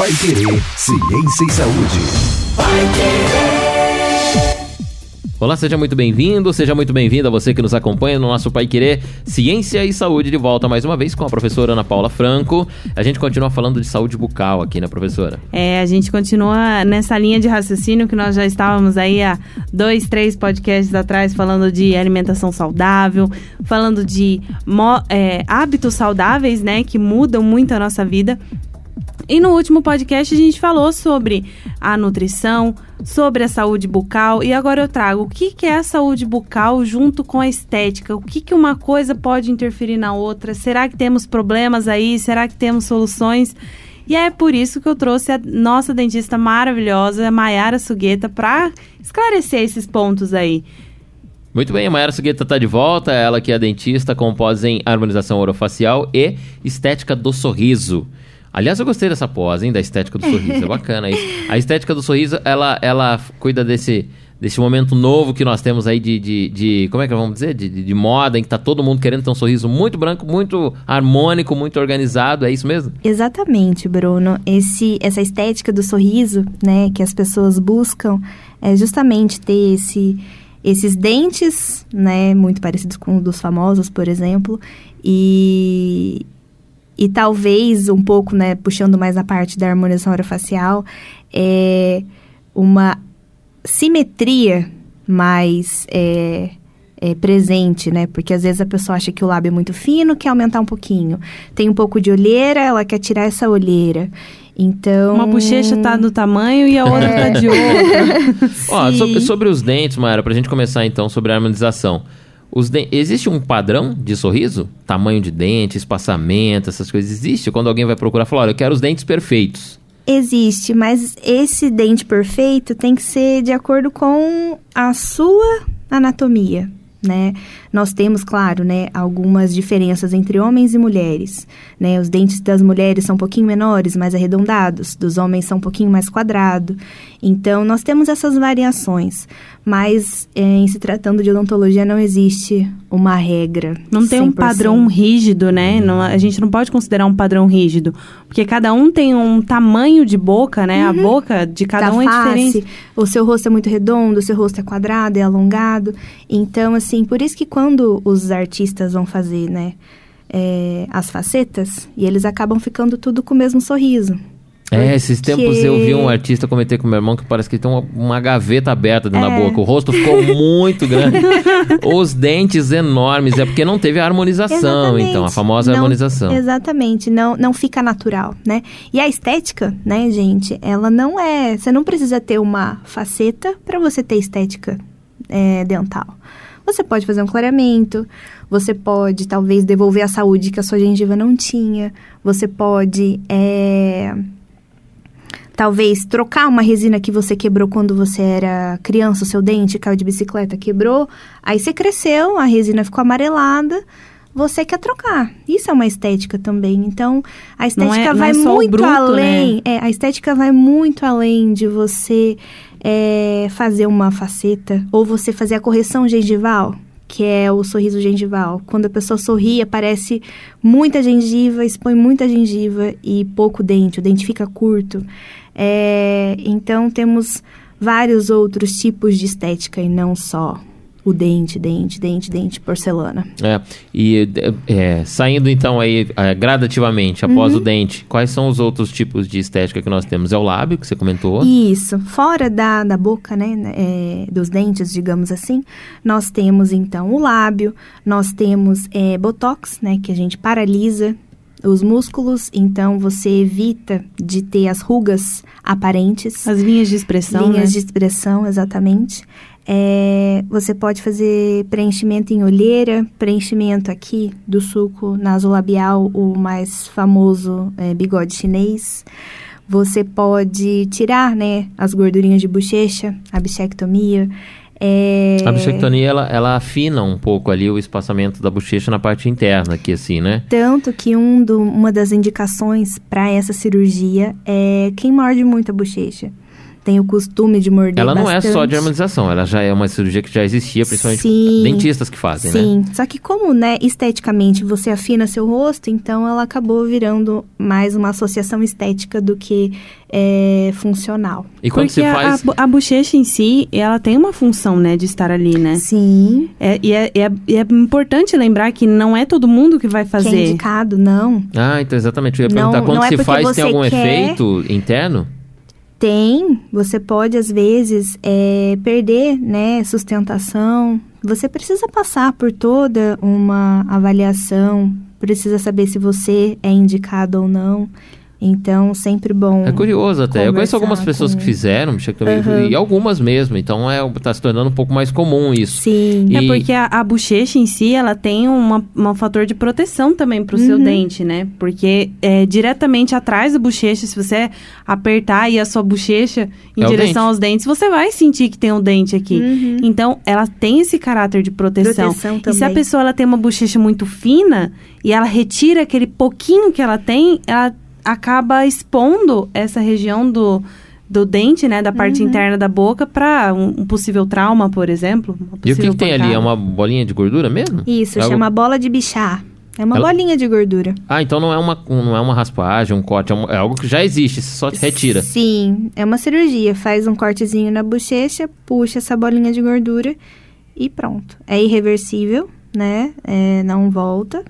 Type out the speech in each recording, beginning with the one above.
Pai Querer, Ciência e Saúde. Pai Querer. Olá, seja muito bem-vindo, seja muito bem-vinda você que nos acompanha no nosso Pai Querer Ciência e Saúde de volta mais uma vez com a professora Ana Paula Franco. A gente continua falando de saúde bucal aqui, né, professora? É, a gente continua nessa linha de raciocínio que nós já estávamos aí há dois, três podcasts atrás falando de alimentação saudável, falando de é, hábitos saudáveis, né, que mudam muito a nossa vida. E no último podcast a gente falou sobre a nutrição, sobre a saúde bucal e agora eu trago o que, que é a saúde bucal junto com a estética. O que, que uma coisa pode interferir na outra? Será que temos problemas aí? Será que temos soluções? E é por isso que eu trouxe a nossa dentista maravilhosa, a Mayara Sugueta, para esclarecer esses pontos aí. Muito bem, a Mayara Sugueta está de volta, ela que é dentista com pós em harmonização orofacial e estética do sorriso. Aliás, eu gostei dessa pose, hein, da estética do sorriso. É bacana isso. A estética do sorriso, ela, ela cuida desse, desse momento novo que nós temos aí de, de, de como é que vamos dizer? De, de, de, moda, em que tá todo mundo querendo ter um sorriso muito branco, muito harmônico, muito organizado. É isso mesmo? Exatamente, Bruno. Esse, essa estética do sorriso, né, que as pessoas buscam, é justamente ter esse esses dentes, né, muito parecidos com os dos famosos, por exemplo, e, e talvez um pouco, né, puxando mais a parte da harmonização orofacial, é uma simetria mais é, é, presente, né? Porque às vezes a pessoa acha que o lábio é muito fino, quer aumentar um pouquinho. Tem um pouco de olheira, ela quer tirar essa olheira. Então. Uma bochecha tá do tamanho e a outra é. tá de outro. Ó, sobre, sobre, os dentes, Mayara, pra gente começar então sobre a harmonização. Os Existe um padrão de sorriso? Tamanho de dente, espaçamento, essas coisas. Existe quando alguém vai procurar falar, olha, eu quero os dentes perfeitos. Existe, mas esse dente perfeito tem que ser de acordo com a sua anatomia né? Nós temos, claro, né, algumas diferenças entre homens e mulheres, né? Os dentes das mulheres são um pouquinho menores, mais arredondados, dos homens são um pouquinho mais quadrado. Então, nós temos essas variações, mas é, em se tratando de odontologia não existe uma regra. Não tem 100%. um padrão rígido, né? Não, a gente não pode considerar um padrão rígido, porque cada um tem um tamanho de boca, né? Uhum. A boca de cada da um é face, diferente. O seu rosto é muito redondo, o seu rosto é quadrado, é alongado. Então, assim, por isso que quando os artistas vão fazer, né, é, as facetas, e eles acabam ficando tudo com o mesmo sorriso. É, esses tempos eu vi um artista comentar com meu irmão que parece que tem uma, uma gaveta aberta dentro é. da boca. O rosto ficou muito grande. Os dentes enormes. É porque não teve a harmonização, exatamente. então, a famosa não, harmonização. Exatamente, não, não fica natural, né? E a estética, né, gente, ela não é. Você não precisa ter uma faceta para você ter estética é, dental. Você pode fazer um clareamento, você pode talvez devolver a saúde que a sua gengiva não tinha, você pode. É, talvez trocar uma resina que você quebrou quando você era criança, o seu dente caiu de bicicleta, quebrou, aí você cresceu, a resina ficou amarelada, você quer trocar. Isso é uma estética também. Então, a estética é, vai é muito bruto, além. Né? É, a estética vai muito além de você é, fazer uma faceta ou você fazer a correção gengival que é o sorriso gengival. Quando a pessoa sorri, aparece muita gengiva, expõe muita gengiva e pouco dente, o dente fica curto. É, então temos vários outros tipos de estética e não só o dente, dente, dente, dente, porcelana. É, e é, saindo então aí é, gradativamente após uhum. o dente, quais são os outros tipos de estética que nós temos? É o lábio, que você comentou? Isso, fora da, da boca, né, é, dos dentes, digamos assim, nós temos então o lábio, nós temos é, botox, né, que a gente paralisa os músculos, então você evita de ter as rugas aparentes. As linhas de expressão. Linhas né? de expressão, exatamente. É, você pode fazer preenchimento em olheira, preenchimento aqui do suco nasolabial, o mais famoso é, bigode chinês. Você pode tirar, né, as gordurinhas de bochecha, a bichectomia. É... A bichectomia, ela, ela afina um pouco ali o espaçamento da bochecha na parte interna, aqui assim, né? Tanto que um do, uma das indicações para essa cirurgia é quem morde muito a bochecha. Tem o costume de morder Ela não é só bastante. de harmonização, ela já é uma cirurgia que já existia, principalmente Sim. dentistas que fazem, né? Sim, só que como, né, esteticamente você afina seu rosto, então ela acabou virando mais uma associação estética do que é, funcional. E quando Porque você a- faz. a, a bochecha em si, ela tem uma função, né, de estar ali, né? Sim, É, e, é, e é- é importante lembrar que não é todo mundo que vai que é fazer. indicado, não. Ah, então exatamente. Eu ia Não- perguntar, quando não é se porque faz, você tem algum quer- efeito interno? Tem, você pode às vezes é, perder, né, sustentação. Você precisa passar por toda uma avaliação, precisa saber se você é indicado ou não. Então, sempre bom. É curioso até. Eu conheço algumas pessoas com- que fizeram, bichectomia, Aham. e algumas mesmo. Então é, tá se tornando um pouco mais comum isso. Sim. E- É porque a, a bochecha em si, ela tem uma, um fator de proteção também pro seu Uhum. dente, né? Porque é, diretamente atrás da bochecha, se você apertar aí a sua bochecha em É direção dente. aos dentes, você vai sentir que tem um dente aqui. Uhum. Então, ela tem esse caráter de proteção. Proteção E se a também. pessoa ela tem uma bochecha muito fina e ela retira aquele pouquinho que ela tem, ela acaba expondo essa região do, do dente, né, da Uhum. parte interna da boca para um, um possível trauma, por exemplo. E o que, que tem ali? É uma bolinha de gordura mesmo? Isso, É algo- chama bola de bichar. É uma Ela- bolinha de gordura. Ah, então não é uma, um- não é uma raspagem, um corte, é, um- é algo que já existe, você só retira. Sim, é uma cirurgia. Faz um cortezinho na bochecha, puxa essa bolinha de gordura e pronto. É irreversível, né? É, não volta,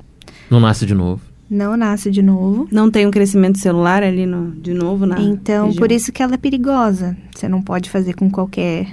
Não nasce de novo. Não nasce de novo. Não tem um crescimento celular ali no, de novo na Então, região. por isso que ela é perigosa. Você não pode fazer com qualquer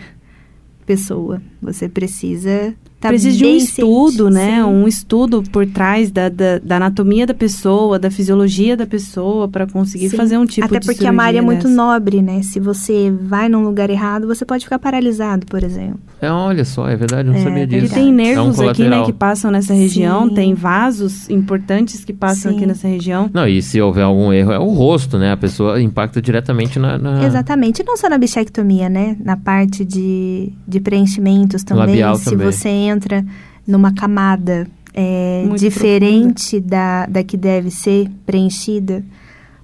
pessoa. Você precisa tá Precisa de um estudo, ciente. né? Sim. Um estudo por trás da, da, da anatomia da pessoa, da fisiologia da pessoa, para conseguir Sim. fazer um tipo Até de porque a Mari é muito nobre, né? Se você vai num lugar errado, você pode ficar paralisado, por exemplo. É, olha só, é verdade, eu não É, sabia Ele disso. tem É um nervos aqui, né, que passam nessa região, Sim. tem vasos importantes que passam Sim. aqui nessa região. Não, e se houver algum erro, é o rosto, né? A pessoa impacta diretamente na. na- Exatamente. E não só na bichectomia, né? Na parte de, de preenchimentos também. Labial se também. você entra numa camada é, diferente da, da que deve ser preenchida,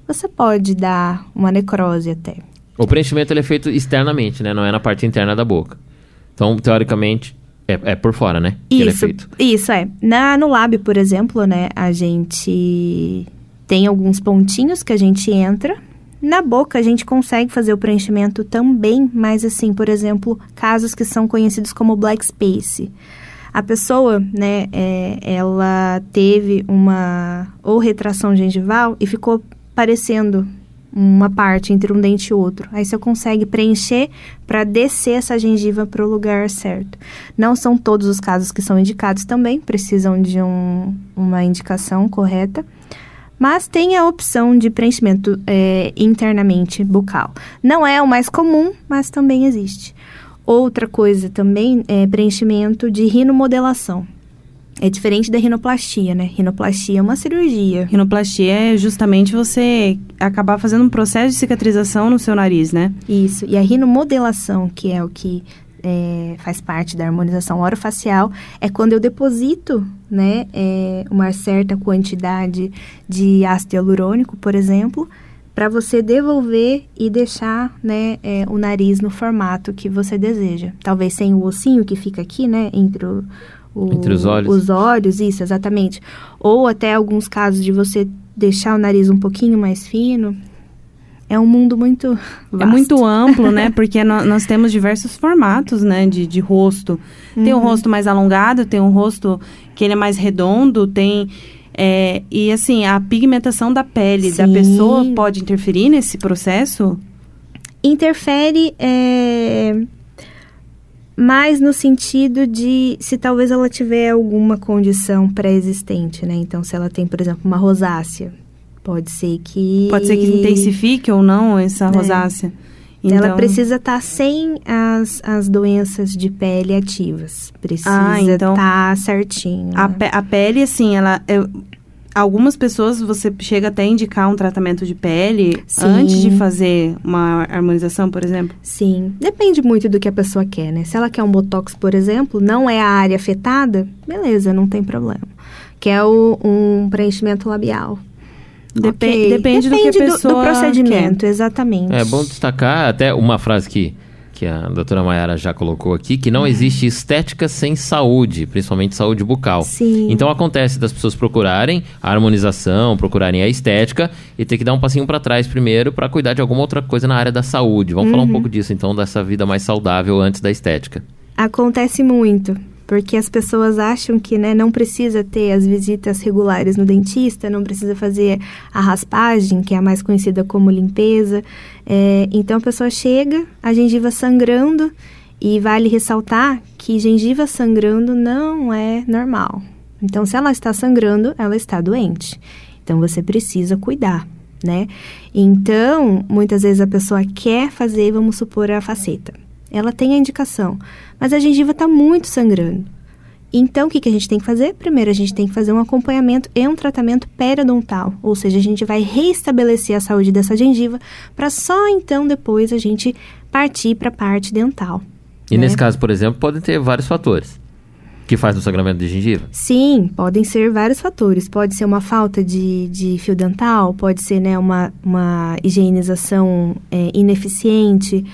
você pode dar uma necrose até. O preenchimento ele é feito externamente, né? Não é na parte interna da boca. Então, teoricamente, é, é por fora, né? É Isso, feito. isso é. Na, no lábio, por exemplo, né, a gente tem alguns pontinhos que a gente entra. Na boca, a gente consegue fazer o preenchimento também, mas assim, por exemplo, casos que são conhecidos como black space. A pessoa, né, é, ela teve uma ou retração gengival e ficou parecendo uma parte entre um dente e outro. Aí você consegue preencher para descer essa gengiva para o lugar certo. Não são todos os casos que são indicados também, precisam de um, uma indicação correta. Mas tem a opção de preenchimento é, internamente bucal. Não é o mais comum, mas também existe. Outra coisa também é preenchimento de rinomodelação. É diferente da rinoplastia, né? Rinoplastia é uma cirurgia. Rinoplastia é justamente você acabar fazendo um processo de cicatrização no seu nariz, né? Isso. E a rinomodelação, que é o que é, faz parte da harmonização orofacial, é quando eu deposito, né, é, uma certa quantidade de ácido hialurônico, por exemplo, para você devolver e deixar, né, é, o nariz no formato que você deseja. Talvez sem o ossinho que fica aqui, né, entre o, o- Entre os olhos. Os olhos, isso, exatamente. Ou até alguns casos de você deixar o nariz um pouquinho mais fino. É um mundo muito É vasto. muito amplo, né? Porque nó- nós temos diversos formatos, né? De, de rosto. Tem um Uhum. rosto mais alongado, tem um rosto que ele é mais redondo, tem... é, e assim, a pigmentação da pele da Sim. pessoa pode interferir nesse processo? interfere é, mais no sentido de se talvez ela tiver alguma condição pré-existente, né? Então, se ela tem, por exemplo, uma rosácea, pode ser que... Pode ser que intensifique ou não essa É. rosácea. Ela Então- precisa estar sem as, as doenças de pele ativas. Precisa Ah, estar então- certinho. A, né? pe- a pele, assim, ela. eu- algumas pessoas você chega até a indicar um tratamento de pele Sim. antes de fazer uma harmonização, por exemplo. Sim, depende muito do que a pessoa quer, né? Se ela quer um botox, por exemplo, não é a área afetada, beleza, não tem problema. Quer o- um preenchimento labial. Depe- Ok. Depende, do que a do- pessoa do, procedimento, exatamente. É bom destacar até uma frase que, que a doutora Mayara já colocou aqui, que Uhum. não existe estética sem saúde, principalmente saúde bucal. Sim. Então acontece das pessoas procurarem a harmonização, procurarem a estética e ter que dar um passinho para trás primeiro para cuidar de alguma outra coisa na área da saúde. Vamos Uhum. falar um pouco disso então, dessa vida mais saudável antes da estética. Acontece muito, porque as pessoas acham que né, não precisa ter as visitas regulares no dentista, não precisa fazer a raspagem, que é a mais conhecida como limpeza. É, então a pessoa chega, a gengiva sangrando, e vale ressaltar que gengiva sangrando não é normal. Então, se ela está sangrando, ela está doente. Então, você precisa cuidar, né? Então, muitas vezes a pessoa quer fazer, vamos supor, a faceta. Ela tem a indicação, mas a gengiva está muito sangrando. Então, o que, que a gente tem que fazer? Primeiro, a gente tem que fazer um acompanhamento e um tratamento periodontal, ou seja, a gente vai restabelecer a saúde dessa gengiva para só então depois a gente partir para a parte dental. E né? nesse caso, por exemplo, podem ter vários fatores que fazem o sangramento de gengiva. Sim, podem ser vários fatores. Pode ser uma falta de, de fio dental, pode ser né, uma, uma higienização é, ineficiente,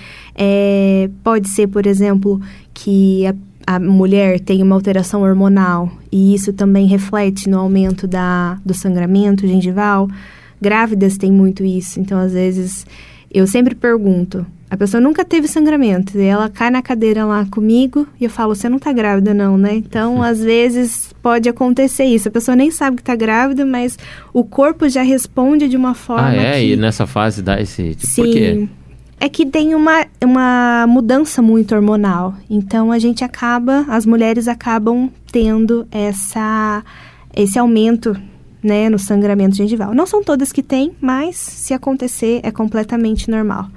é, pode ser, por exemplo, que a, a mulher tem uma alteração hormonal e isso também reflete no aumento da, do sangramento gengival. Grávidas têm muito isso, então às vezes eu sempre pergunto. A pessoa nunca teve sangramento. E ela cai na cadeira lá comigo e eu falo, você não tá grávida não, né? Então, às vezes, pode acontecer isso. A pessoa nem sabe que tá grávida, mas o corpo já responde de uma forma ah, é? que... E nessa fase dá esse... Tipo, Sim. Por quê? É que tem uma, uma mudança muito hormonal. Então, a gente acaba... As mulheres acabam tendo essa, esse aumento né, no sangramento gengival. Não são todas que têm, mas se acontecer, é completamente normal.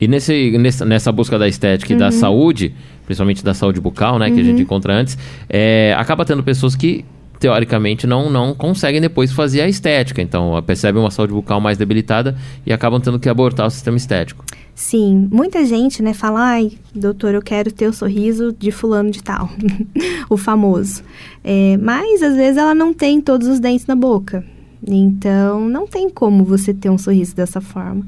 E nesse, nessa, nessa busca da estética Uhum. e da saúde, principalmente da saúde bucal, né, que a gente encontra antes, é, acaba tendo pessoas que, teoricamente, não, não conseguem depois fazer a estética. Então, percebem uma saúde bucal mais debilitada e acabam tendo que abortar o sistema estético. Sim, muita gente, né, fala, ai, doutor, eu quero ter o sorriso de fulano de tal, o famoso. É, mas, às vezes, ela não tem todos os dentes na boca. Então, não tem como você ter um sorriso dessa forma.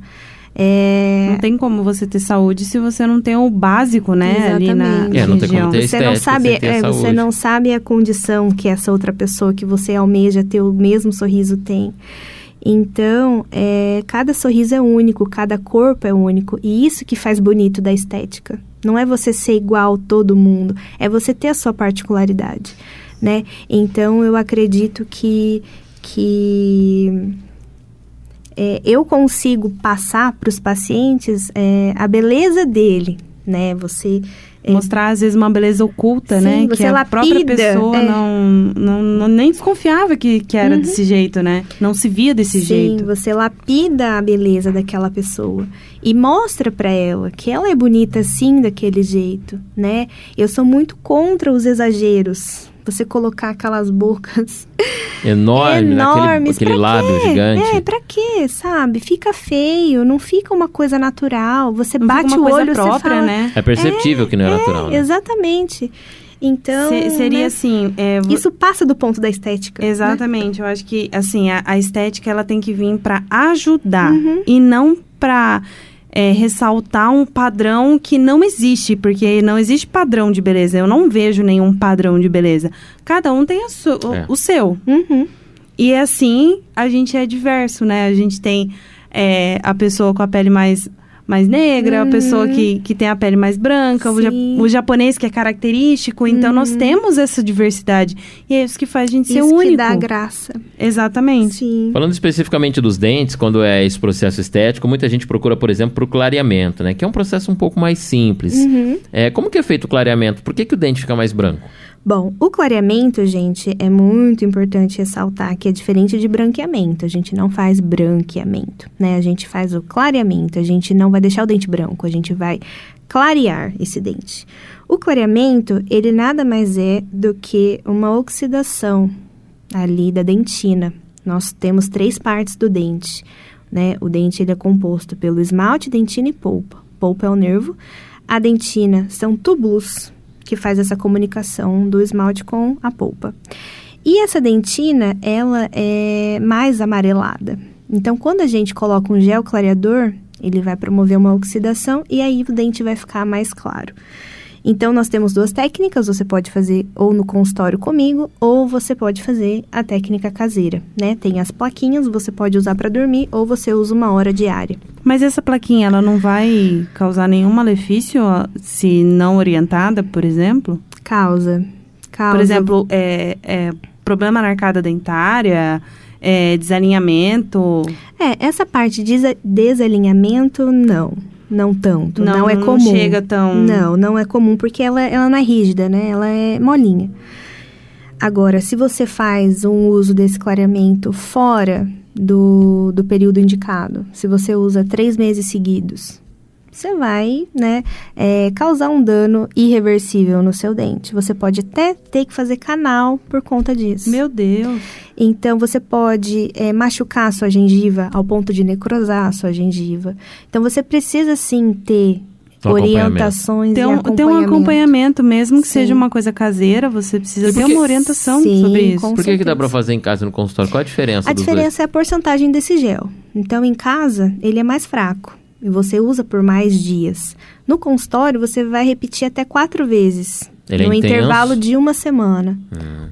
É, Não tem como você ter saúde se você não tem o básico, né? Ali na Exatamente. É, não tem como região. ter você não sabe, é, você não sabe a condição que essa outra pessoa que você almeja ter o mesmo sorriso tem. Então, é, cada sorriso é único, cada corpo é único. E isso que faz bonito da estética. Não é você ser igual a todo mundo, é você ter a sua particularidade, né? Então, eu acredito que, que é, eu consigo passar para os pacientes é, a beleza dele, né? Você é, Mostrar, às vezes, uma beleza oculta, Sim, né? que a própria lapida, pessoa é. não, não, não- nem desconfiava que, que era desse jeito, né? Não se via desse Sim, jeito. você lapida a beleza daquela pessoa e mostra pra ela que ela é bonita assim daquele jeito, né? Eu sou muito contra os exageros. Você colocar aquelas bocas Enorme, né? aquele, enormes, aquele pra lábio quê? gigante. É, pra quê, sabe? Fica feio, não fica uma coisa natural. Você Não bate uma o coisa olho, própria, você fala, né? É perceptível que não é, natural, né? Exatamente. Então, Se- seria né, assim... é, isso passa do ponto da estética. né? Exatamente. Eu acho que, assim, a, a estética, ela tem que vir pra ajudar. Uhum. E não pra é, ressaltar um padrão que não existe. Porque não existe padrão de beleza. Eu não vejo nenhum padrão de beleza. Cada um tem a su- o- É. o seu. Uhum. E assim, a gente é diverso, né? A gente tem é, a pessoa com a pele mais, mais negra, a pessoa que, que tem a pele mais branca, o, ja- Uhum. O japonês que é característico. Então, nós temos essa diversidade. E é isso que faz a gente ser Isso único. que dá graça. Exatamente. Sim. Falando especificamente dos dentes, quando é esse processo estético, muita gente procura, por exemplo, para o clareamento, né? Que é um processo um pouco mais simples. Uhum. É, como que é feito o clareamento? Por que, que o dente fica mais branco? Bom, o clareamento, gente, é muito importante ressaltar que é diferente de branqueamento. A gente não faz branqueamento, né? A gente faz o clareamento. A gente não vai deixar o dente branco, a gente vai clarear esse dente. O clareamento, ele nada mais é do que uma oxidação ali da dentina. Nós temos três partes do dente, né? O dente ele é composto pelo esmalte, dentina e polpa. Polpa é o nervo. A dentina são túbulos que faz essa comunicação do esmalte com a polpa. E essa dentina, ela é mais amarelada. Então, quando a gente coloca um gel clareador, ele vai promover uma oxidação e aí o dente vai ficar mais claro. Então, nós temos duas técnicas, você pode fazer ou no consultório comigo, ou você pode fazer a técnica caseira, né? Tem as plaquinhas, você pode usar para dormir, ou você usa uma hora diária. Mas essa plaquinha, ela não vai causar nenhum malefício se não orientada, por exemplo? Causa. Causa. Por exemplo, é, é, problema na arcada dentária, é, desalinhamento... É, essa parte de desa- desalinhamento, não. Não tanto. Não, Não- é não comum. chega tão- Não, não é comum porque ela, ela não é rígida, né? Ela é molinha. Agora, se você faz um uso desse clareamento fora do, do período indicado, se você usa três meses seguidos, você vai, né, é, causar um dano irreversível no seu dente. Você pode até ter que fazer canal por conta disso. Meu Deus. Então, você pode é, machucar a sua gengiva ao ponto de necrosar a sua gengiva. Então, você precisa, sim, ter Um orientações Tem e um, tem um acompanhamento, mesmo que Sim. seja uma coisa caseira, você precisa E ter uma orientação Sim, sobre isso. com Por que, que dá pra fazer em casa e no consultório? Qual a diferença A dos diferença é a porcentagem desse gel. Então, em casa, ele é mais fraco. E você usa por mais dias. No consultório, você vai repetir até quatro vezes. Ele é no intenso? intervalo de uma semana.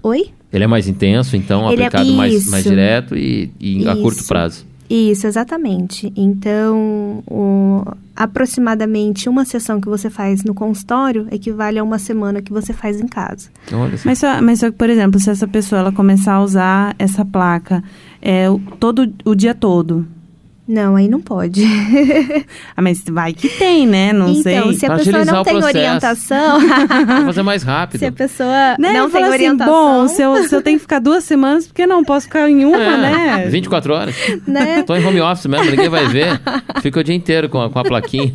Oi? dois? Ele é mais intenso, então, Ele é- aplicado mais, isso. mais direto e, e a curto prazo. Isso, exatamente. Então, o- aproximadamente uma sessão que você faz no consultório equivale a uma semana que você faz em casa. Olha só. Mas só, mas só que, por exemplo, se essa pessoa ela começar a usar essa placa é, todo o dia todo. Não, aí não pode. Ah, mas vai que tem, né? Não então, sei. se a Pra pessoa não tem processo. orientação, Vou fazer mais rápido. se a pessoa Né? não Eu tem assim, orientação, bom, se eu, se eu tenho que ficar duas semanas, por que não posso ficar em uma, É, né? 24 horas. né? Tô em home office mesmo, ninguém vai ver. Fica o dia inteiro com a, com a plaquinha.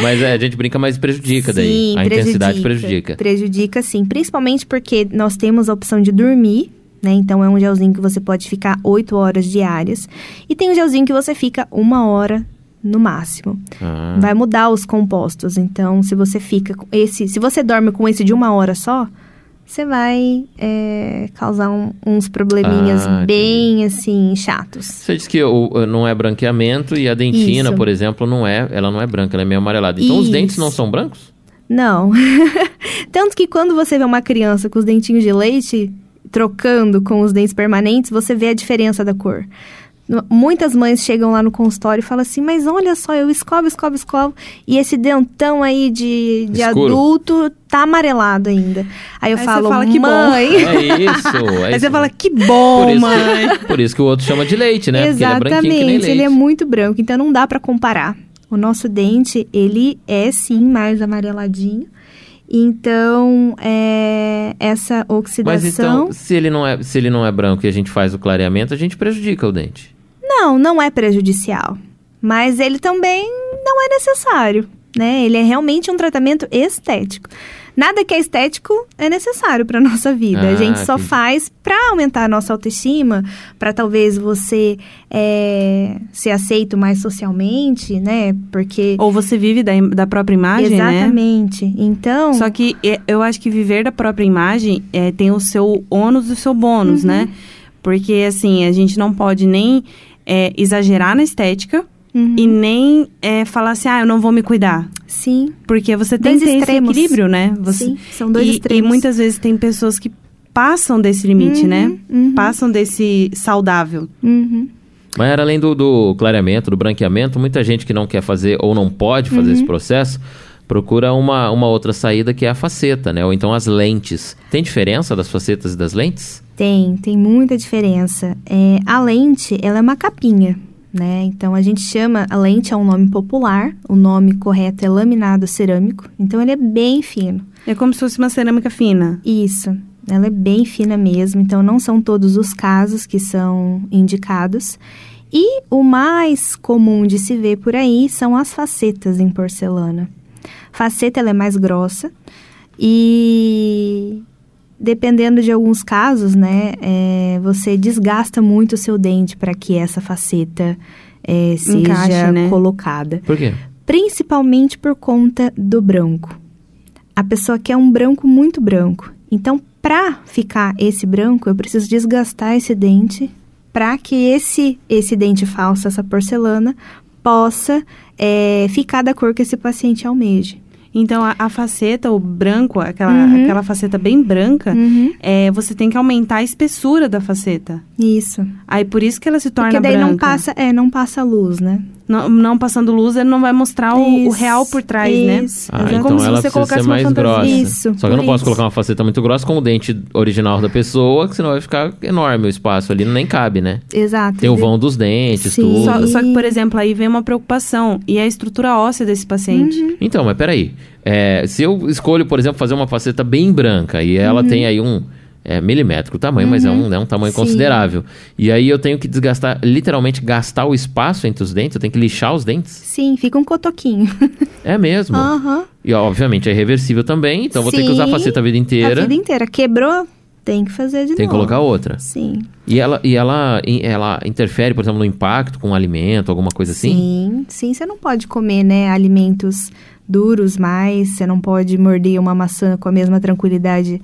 Mas é, a gente brinca, mas prejudica daí. Sim, a intensidade prejudica. Prejudica, sim. Principalmente porque nós temos a opção de dormir, né? Então, é um gelzinho que você pode ficar 8 horas diárias. E tem um gelzinho que você fica uma hora no máximo. Ah, Vai mudar os compostos. Então, se você fica com esse... Se você dorme com esse de uma hora só, você vai é, causar um- uns probleminhas Ah, bem, assim, chatos. Você disse que o, não é branqueamento e a dentina, Isso. por exemplo, não é, ela não é branca, ela é meio amarelada. Então os Isso. dentes não são brancos? Não. Tanto que quando você vê uma criança com os dentinhos de leite trocando com os dentes permanentes, você vê a diferença da cor. Muitas mães chegam lá no consultório e falam assim, mas olha só, eu escovo, escovo, escovo, e esse dentão aí de, de Escuro. adulto tá amarelado ainda. Aí eu Aí você falo, fala, "Que bom." mãe... É isso. É Aí isso. você fala, que bom, por isso, mãe. por isso que o outro chama de leite, né? Porque ele é branquinho que nem Exatamente, leite. ele é muito branco, então não dá pra comparar. O nosso dente, ele é sim mais amareladinho. Então, é, essa oxidação. Mas então, se ele, não é, se ele não é branco e a gente faz o clareamento, a gente prejudica o dente. Não, não é prejudicial. Mas ele também não é necessário, né? Ele é realmente um tratamento estético. Nada que é estético é necessário para nossa vida. Ah, a gente só entendi. faz para aumentar a nossa autoestima, para talvez você é, ser aceito mais socialmente, né? Porque Ou você vive da, da própria imagem, né? exatamente. Então, Só que eu acho que viver da própria imagem é, tem o seu ônus e o seu bônus, né? Porque, assim, a gente não pode nem é, exagerar na estética Uhum. e nem é, falar assim, ah, eu não vou me cuidar. sim, Porque você tem Dois que ter extremos. esse equilíbrio, né? Você, sim, são dois e, extremos. e muitas vezes tem pessoas que passam desse limite, Uhum, né? uhum. Passam desse saudável. Uhum. Mas era além do, do clareamento, do branqueamento, muita gente que não quer fazer ou não pode fazer Uhum. esse processo procura uma, uma outra saída que é a faceta, né? Ou então as lentes. Tem diferença das facetas e das lentes? Tem, tem muita diferença. É, a lente, ela é uma capinha, né? Então, a gente chama, a lente é um nome popular, o nome correto é laminado cerâmico, então ele é bem fino. É como se fosse uma cerâmica fina. Isso, ela é bem fina mesmo, então não são todos os casos que são indicados. E o mais comum de se ver por aí são as facetas em porcelana. Faceta ela é mais grossa e dependendo de alguns casos, né, é, você desgasta muito o seu dente para que essa faceta é, seja Encaixe, né? colocada Por quê? principalmente por conta do branco. A pessoa quer um branco muito branco. Então, Para ficar esse branco, eu preciso desgastar esse dente para que esse, esse dente falso, essa porcelana, possa é, ficar da cor que esse paciente almeje. Então, a, a faceta, o branco, aquela, Uhum. aquela faceta bem branca, Uhum. é, você tem que aumentar a espessura da faceta. Isso. Aí, por isso que ela se torna Porque daí branca. não passa, é, não passa luz, né? Não, não passando luz, ele não vai mostrar o, o Isso, real por trás, né? isso, Ah, exatamente. então Como se ela você precisa colocasse ser mais grossa. Isso, Só que eu não por posso isso. colocar uma faceta muito grossa com o dente original da pessoa, que senão vai ficar enorme o espaço ali, nem cabe, né? Exato. Tem o vão dos dentes, Sim. tudo. Só, só que, por exemplo, aí vem uma preocupação. E a estrutura óssea desse paciente? Uhum. Então, mas peraí. É, se eu escolho, por exemplo, fazer uma faceta bem branca e ela tem aí um é, milimétrico o tamanho, mas é um, né, um tamanho Uhum. Sim. considerável. E aí eu tenho que desgastar, literalmente gastar o espaço entre os dentes, eu tenho que lixar os dentes. Sim, fica um cotoquinho. É mesmo. Aham. E obviamente é reversível também, então eu vou ter que usar a Sim, faceta a vida inteira. A vida inteira. Quebrou, tem que fazer de Tem que novo. colocar outra. Sim. E ela, e ela, ela interfere, por exemplo, no impacto com o alimento, alguma coisa assim? Sim, sim. Você não pode comer, né, alimentos duros mais. Você não pode morder uma maçã com a mesma tranquilidade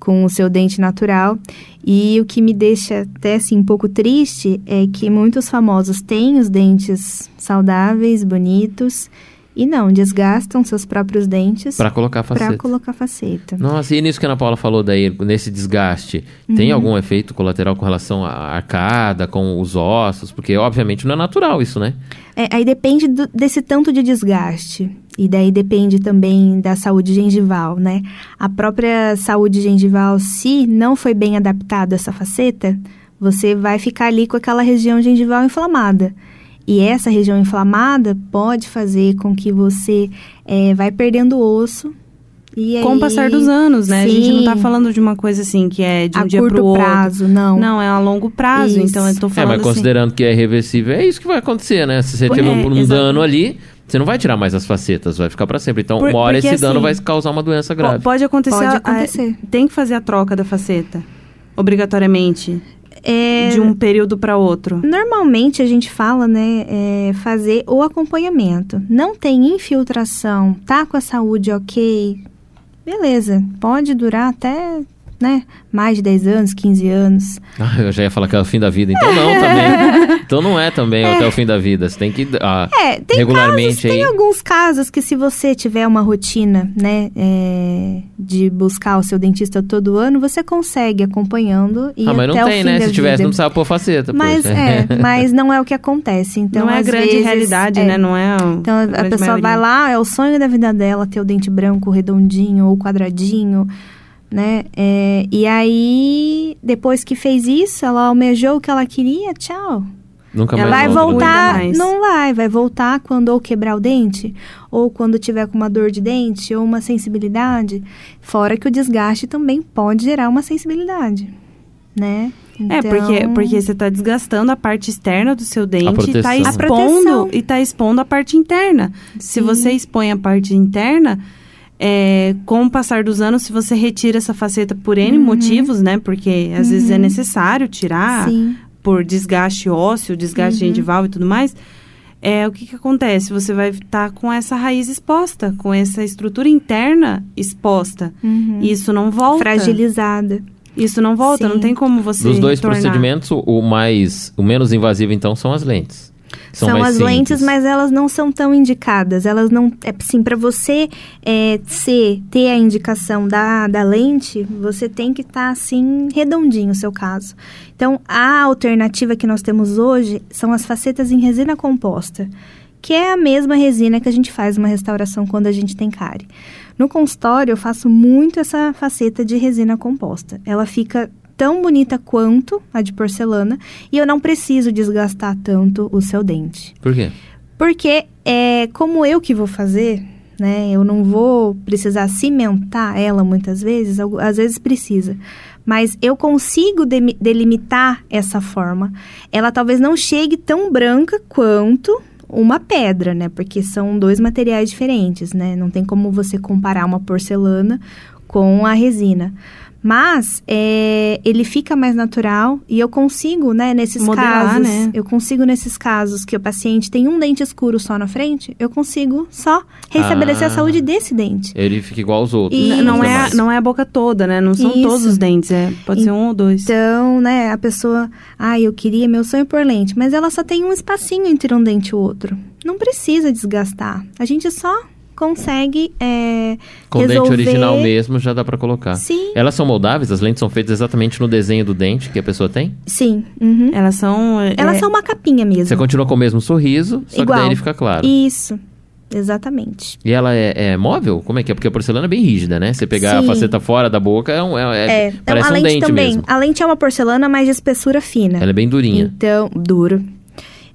com o seu dente natural. E o que me deixa até assim um pouco triste é que muitos famosos têm os dentes saudáveis, bonitos e não desgastam seus próprios dentes Pra colocar a para faceta. colocar faceta. Nossa, e nisso que a Ana Paula falou daí, nesse desgaste, tem Uhum. algum efeito colateral com relação à arcada, com os ossos? Porque, obviamente, não é natural isso, né? É, aí depende do- desse tanto de desgaste. E daí depende também da saúde gengival, né? A própria saúde gengival, se não foi bem adaptada essa faceta, você vai ficar ali com aquela região gengival inflamada. E essa região inflamada pode fazer com que você é, vai perdendo osso. E Com o passar dos anos, né? A gente não tá Sim. falando de uma coisa assim que é de um a dia curto pro outro. prazo, não. Não, é a longo prazo. Isso. Então eu tô É, falando mas assim. considerando que é reversível, é isso que vai acontecer, né? Se você teve é, um, um dano ali, você não vai tirar mais as facetas, vai ficar pra sempre. Então, Por- uma hora esse dano assim, vai causar uma doença grave. Pode acontecer. Pode a- acontecer. a- tem que fazer a troca da faceta. Obrigatoriamente. É, De um período para outro. Normalmente a gente fala, né, é, fazer o acompanhamento. Não tem infiltração, tá com a saúde ok, beleza, pode durar até, né, mais de 10 anos, 15 anos. Ah, eu já ia falar que é o fim da vida. Então não, também. Então não é também até o fim da vida. Você tem que... ah, É, tem regularmente casos, tem alguns casos que se você tiver uma rotina, né, é, de buscar o seu dentista todo ano, você consegue acompanhando e Ah, mas até não o tem, fim né? Se tivesse, vida. não precisava pôr faceta. Mas poxa. é, mas não é o que acontece. Então, não é a às grande vezes, realidade, é, né? Não é. o- Então a, grande pessoa maioria. vai lá, é o sonho da vida dela ter o dente branco redondinho ou quadradinho, né? É, e aí, depois que fez isso, ela almejou o que ela queria, tchau. Nunca Ela mais vai volta. voltar, mais. não vai, vai voltar quando ou quebrar o dente, ou quando tiver com uma dor de dente, ou uma sensibilidade. Fora que o desgaste também pode gerar uma sensibilidade, né? É, porque, Então- porque você tá desgastando a parte externa do seu dente e tá. A expondo, e tá expondo a parte interna. Se Sim. você expõe a parte interna, é, com o passar dos anos, se você retira essa faceta por N Uhum. motivos, né? Porque às vezes é necessário tirar Sim. por desgaste ósseo, desgaste Uhum. gengival e tudo mais. É, o que, que acontece? Você vai estar com essa raiz exposta, com essa estrutura interna exposta. Uhum. E isso não volta. Fragilizada. Isso não volta, Sim. não tem como você Dos dois retornar. procedimentos, o mais, o menos invasivo então são as lentes. São, São, as lentes, simples. mas elas não são tão indicadas. Elas não. É assim, para você é, ser, ter a indicação da, da lente, você tem que estar assim, redondinho o seu caso. Então, a alternativa que nós temos hoje são as facetas em resina composta, que é a mesma resina que a gente faz uma restauração quando a gente tem cárie. No consultório, eu faço muito essa faceta de resina composta. Ela fica tão bonita quanto a de porcelana e eu não preciso desgastar tanto o seu dente. Por quê? Porque é como eu que vou fazer, né? Eu não vou precisar cimentar ela muitas vezes, às vezes precisa. Mas eu consigo demi- delimitar essa forma. Ela talvez não chegue tão branca quanto uma pedra, né? Porque são dois materiais diferentes, né? Não tem como você comparar uma porcelana com a resina. Mas é, ele fica mais natural e eu consigo, né, nesses Modelar, casos, né? eu consigo nesses casos que o paciente tem um dente escuro só na frente, eu consigo só restabelecer Ah. a saúde desse dente. Ele fica igual aos outros. E- Não os é, não é a boca toda, né? Não são Isso. todos os dentes. É, pode ser um ou dois. Então, né, a pessoa, ah, eu queria, meu sonho é pôr lente, mas ela só tem um espacinho entre um dente e o outro. Não precisa desgastar. A gente só consegue é, Com o dente resolver... original mesmo já dá pra colocar. Sim, Elas são moldáveis? As lentes são feitas exatamente no desenho do dente que a pessoa tem? sim. uhum. Elas são. é, Elas são uma capinha mesmo. Você continua com o mesmo sorriso, só que Igual. daí ele fica claro. Isso, exatamente. E ela é, é móvel? Como é que é? Porque a porcelana é bem rígida, né? Você pegar a Sim. faceta fora da boca é um. É, é- É, então parece a um lente dente também. mesmo. A lente é uma porcelana, mas de espessura fina. Ela é bem durinha. Então, duro.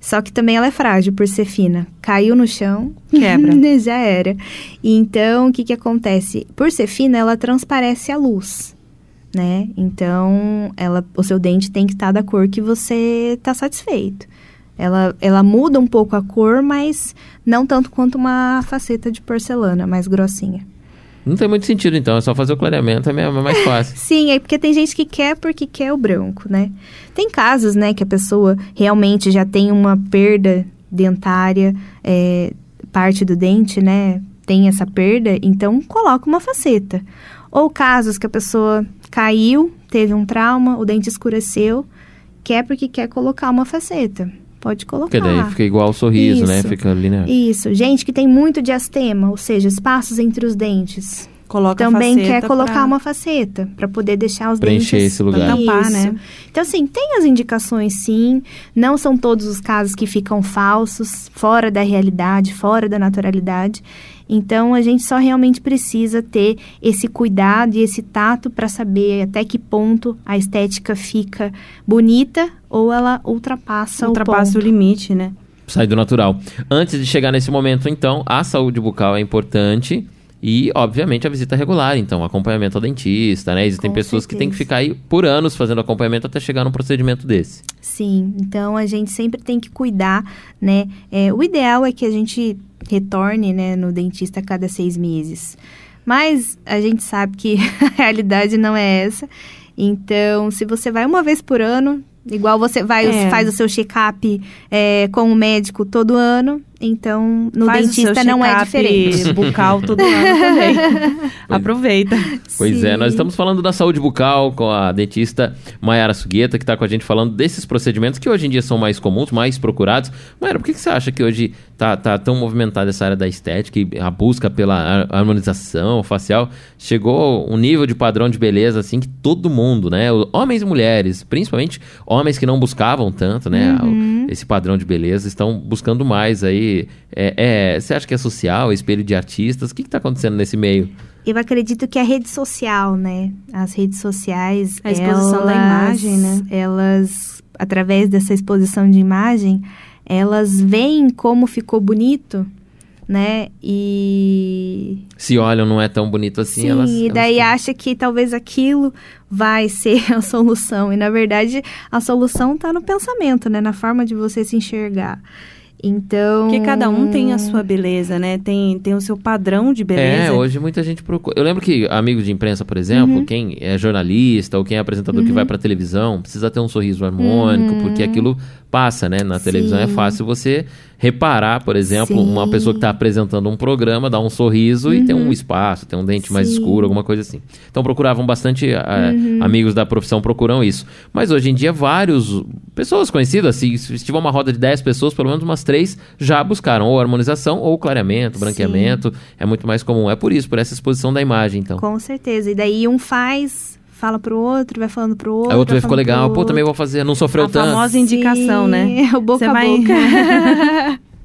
Só que também ela é frágil por ser fina. Caiu no chão, Quebra. já era. Então, o que que acontece? Por ser fina, ela transparece a luz, né? Então, ela, o seu dente tem que estar da cor que você está satisfeito. Ela, ela muda um pouco a cor, mas não tanto quanto uma faceta de porcelana, mais grossinha. Não tem muito sentido, então. É só fazer o clareamento, é mesmo, é mais fácil. Sim, é porque tem gente que quer porque quer o branco, né? Tem casos, né, que a pessoa realmente já tem uma perda dentária, é, parte do dente, né, tem essa perda, então coloca uma faceta. Ou casos que a pessoa caiu, teve um trauma, o dente escureceu, quer porque quer colocar uma faceta. Pode colocar. Porque daí fica igual o sorriso, né? Isso. Fica linear. Isso. Gente que tem muito diastema, ou seja, espaços entre os dentes Coloca a também faceta quer colocar pra- uma faceta para poder deixar os Preencher dentes esse lugar. Tampar, né? Então assim, tem as indicações sim, não são todos os casos que ficam falsos, fora da realidade, fora da naturalidade. Então a gente só realmente precisa ter esse cuidado e esse tato para saber até que ponto a estética fica bonita ou ela ultrapassa, Ultrapassa o o ponto. limite, né? Sai do natural. Antes de chegar nesse momento, então, a saúde bucal é importante. E, obviamente, a visita regular, então, acompanhamento ao dentista, né? Existem Com pessoas que têm que certeza. ficar aí por anos fazendo acompanhamento até chegar num procedimento desse. Sim, então a gente sempre tem que cuidar, né? É, o ideal é que a gente retorne, né, no dentista a cada seis meses. Mas a gente sabe que a realidade não é essa. Então, se você vai uma vez por ano, igual você vai É. faz o seu check-up é, com o médico todo ano, então no Faz dentista não é diferente. bucal todo ano também. Aproveita. Pois é, Sim. nós estamos falando da saúde bucal com a dentista Mayara Sugueta, que está com a gente falando desses procedimentos que hoje em dia são mais comuns, mais procurados. Mayara, por que, que você acha que hoje tá, tá tão movimentada essa área da estética e a busca pela har- harmonização facial chegou um nível de padrão de beleza assim que todo mundo, né, homens e mulheres, principalmente homens que não buscavam tanto, né, o- esse padrão de beleza, estão buscando mais aí. É, é, você acha que é social, espelho de artistas? O que está acontecendo nesse meio? Eu acredito que a rede social, né? As redes sociais. A exposição da elas- imagem, né? Elas, através dessa exposição de imagem, elas veem como ficou bonito, né? E. se olham não é tão bonito assim, Sim, elas. e elas daí têm- acha que talvez aquilo vai ser a solução. E na verdade, a solução está no pensamento, né? Na forma de você se enxergar. Então. Porque cada um tem a sua beleza, né? Tem, tem o seu padrão de É, beleza. hoje muita gente procura. Eu lembro que amigos de imprensa, por exemplo, Uhum. quem é jornalista ou quem é apresentador que vai pra televisão, precisa ter um sorriso harmônico, porque aquilo passa, né? Na televisão é Uhum. Sim. fácil você reparar, por exemplo, uma Sim. pessoa que tá apresentando um programa, dar um sorriso e ter um espaço, ter um dente mais Sim. escuro, alguma coisa assim. Então procuravam bastante, ah, Uhum. amigos da profissão procuram isso. Mas hoje em dia, vários pessoas conhecidas, assim, se tiver uma roda de 10 pessoas, pelo menos umas três já buscaram ou harmonização ou clareamento, branqueamento. É muito mais comum. É por isso, por essa exposição da imagem, então. Com certeza. E daí um faz, fala pro outro, vai falando pro outro. Aí o outro vai ficou legal, pô, também vou fazer, não sofreu A tanto. famosa indicação, né? Sim, O boca Você a vai- boca.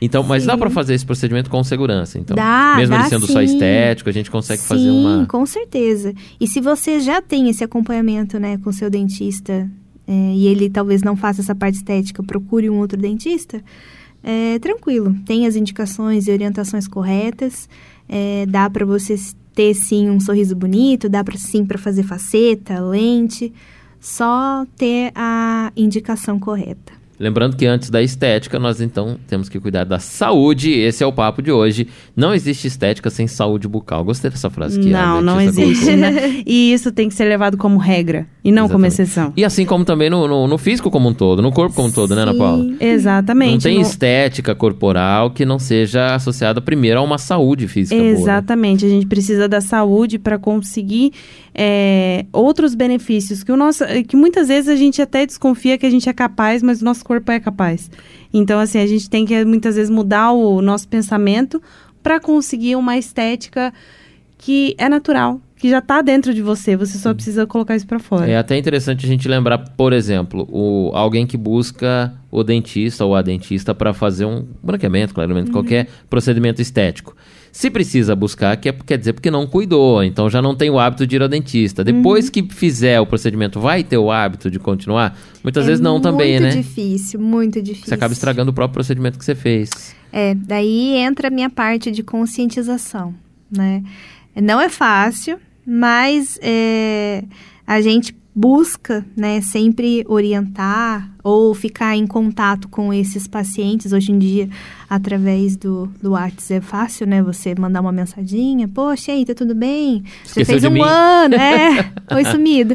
Então, mas dá Sim. pra fazer esse procedimento com segurança, então. Dá, Mesmo dá ele sendo só sim. estético, a gente consegue Sim, fazer uma. com certeza. E se você já tem esse acompanhamento, né, com seu dentista, é, e ele talvez não faça essa parte estética, procure um outro dentista, é, tranquilo. Tem as indicações e orientações corretas, é, dá para você ter sim um sorriso bonito, dá para sim para fazer faceta, lente, só ter a indicação correta. Lembrando que antes da estética, nós então temos que cuidar da saúde. Esse é o papo de hoje. Não existe estética sem saúde bucal. Gostei dessa frase que a Não, não dentista existe, né? E isso tem que ser levado como regra e não como Exatamente. exceção. E assim como também no, no, no físico como um todo, no corpo como um todo, né, Ana. Paula? Exatamente. Não tem no- estética corporal que não seja associada primeiro a uma saúde física boa. né? Exatamente, a gente precisa da saúde para conseguir é, outros benefícios que o nosso, que muitas vezes a gente até desconfia que a gente é capaz, mas o nosso corpo é capaz. Então, assim, a gente tem que muitas vezes mudar o nosso pensamento para conseguir uma estética que é natural, que já está dentro de você. Você só precisa colocar isso para fora. É até interessante a gente lembrar, por exemplo, o, alguém que busca o dentista ou a dentista para fazer um branqueamento, claramente, qualquer procedimento estético. Se precisa buscar, quer, quer dizer porque não cuidou, então já não tem o hábito de ir ao dentista. Depois que fizer o procedimento, vai ter o hábito de continuar? Muitas vezes não também, É muito né? difícil, muito difícil. Você acaba estragando o próprio procedimento que você fez. É, daí entra a minha parte de conscientização, né? Não é fácil, mas é, a gente busca, né, sempre orientar ou ficar em contato com esses pacientes. Hoje em dia, através do, do WhatsApp, é fácil, né? Você mandar uma mensaginha. Poxa, aí, tá tudo bem? Você Esqueceu fez de um mim?" ano, é. Oi, sumido.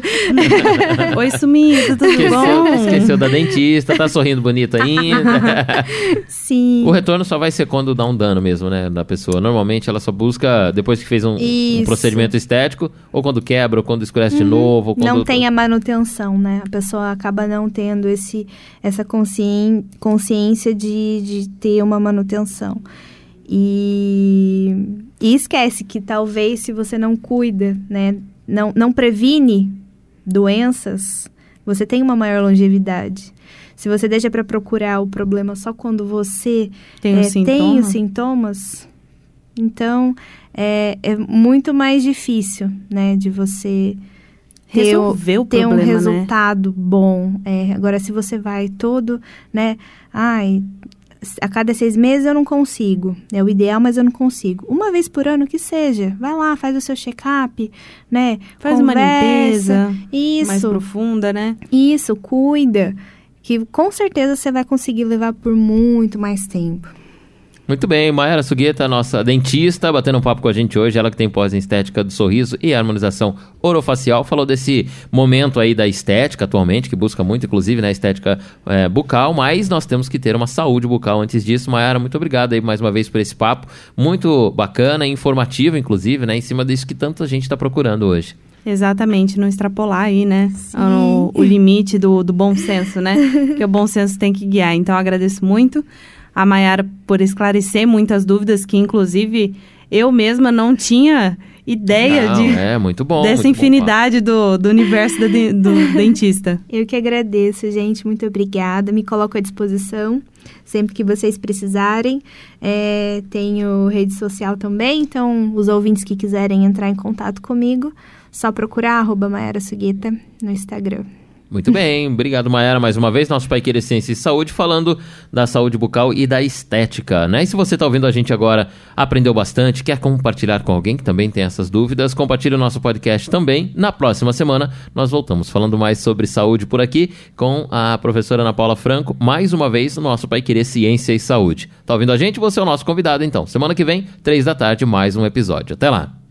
Oi, sumido, tudo Esqueceu, bom? esqueceu da dentista, tá sorrindo bonito ainda. Sim. O retorno só vai ser quando dá um dano mesmo, né, da pessoa. Normalmente ela só busca depois que fez um, um procedimento estético, ou quando quebra, ou quando escurece de novo, ou quando... Não tem a manutenção, né? A pessoa acaba não tendo esse, essa consciência de, de ter uma manutenção. E, e esquece que talvez se você não cuida, né? Não, não previne doenças, você tem uma maior longevidade. Se você deixa para procurar o problema só quando você Tem é, sintoma? tem os sintomas, então é, é muito mais difícil, né, de você o, Resolver o ter um problema, né? resultado bom. É, agora, se você vai todo, né, ai, a cada seis meses eu não consigo, é o ideal, mas eu não consigo. Uma vez por ano que seja, vai lá, faz o seu check-up, né, Faz uma conversa. limpeza Isso, mais profunda, né? isso, cuida, que com certeza você vai conseguir levar por muito mais tempo. Muito bem, Mayara Sugueta, nossa dentista, batendo um papo com a gente hoje, ela que tem pós em estética do sorriso e harmonização orofacial, falou desse momento aí da estética atualmente, que busca muito, inclusive, na estética é, bucal, mas nós temos que ter uma saúde bucal antes disso. Mayara, muito obrigado aí mais uma vez por esse papo, muito bacana e informativo, inclusive, né, em cima disso que tanta gente está procurando hoje. Exatamente, não extrapolar aí, né? O, o limite do, do bom senso, né? Porque o bom senso tem que guiar. Então, eu agradeço muito a Mayara por esclarecer muitas dúvidas que, inclusive, eu mesma não tinha ideia Não, de, é muito bom. dessa muito bom infinidade do, do universo do, do dentista. Eu que agradeço, gente. Muito obrigada. Me coloco à disposição sempre que vocês precisarem. É, tenho rede social também, então os ouvintes que quiserem entrar em contato comigo, só procurar arroba Mayara Sugueta no Instagram. Muito bem, obrigado Mayara mais uma vez, nosso Pai Querer Ciência e Saúde, falando da saúde bucal e da estética, né? E se você está ouvindo a gente agora, aprendeu bastante, quer compartilhar com alguém que também tem essas dúvidas, compartilhe o nosso podcast também. Na próxima semana, nós voltamos falando mais sobre saúde por aqui com a professora Ana Paula Franco, mais uma vez no nosso Pai Querer Ciência e Saúde. Tá ouvindo a gente? Você é o nosso convidado, então. Semana que vem, três da tarde, mais um episódio. Até lá!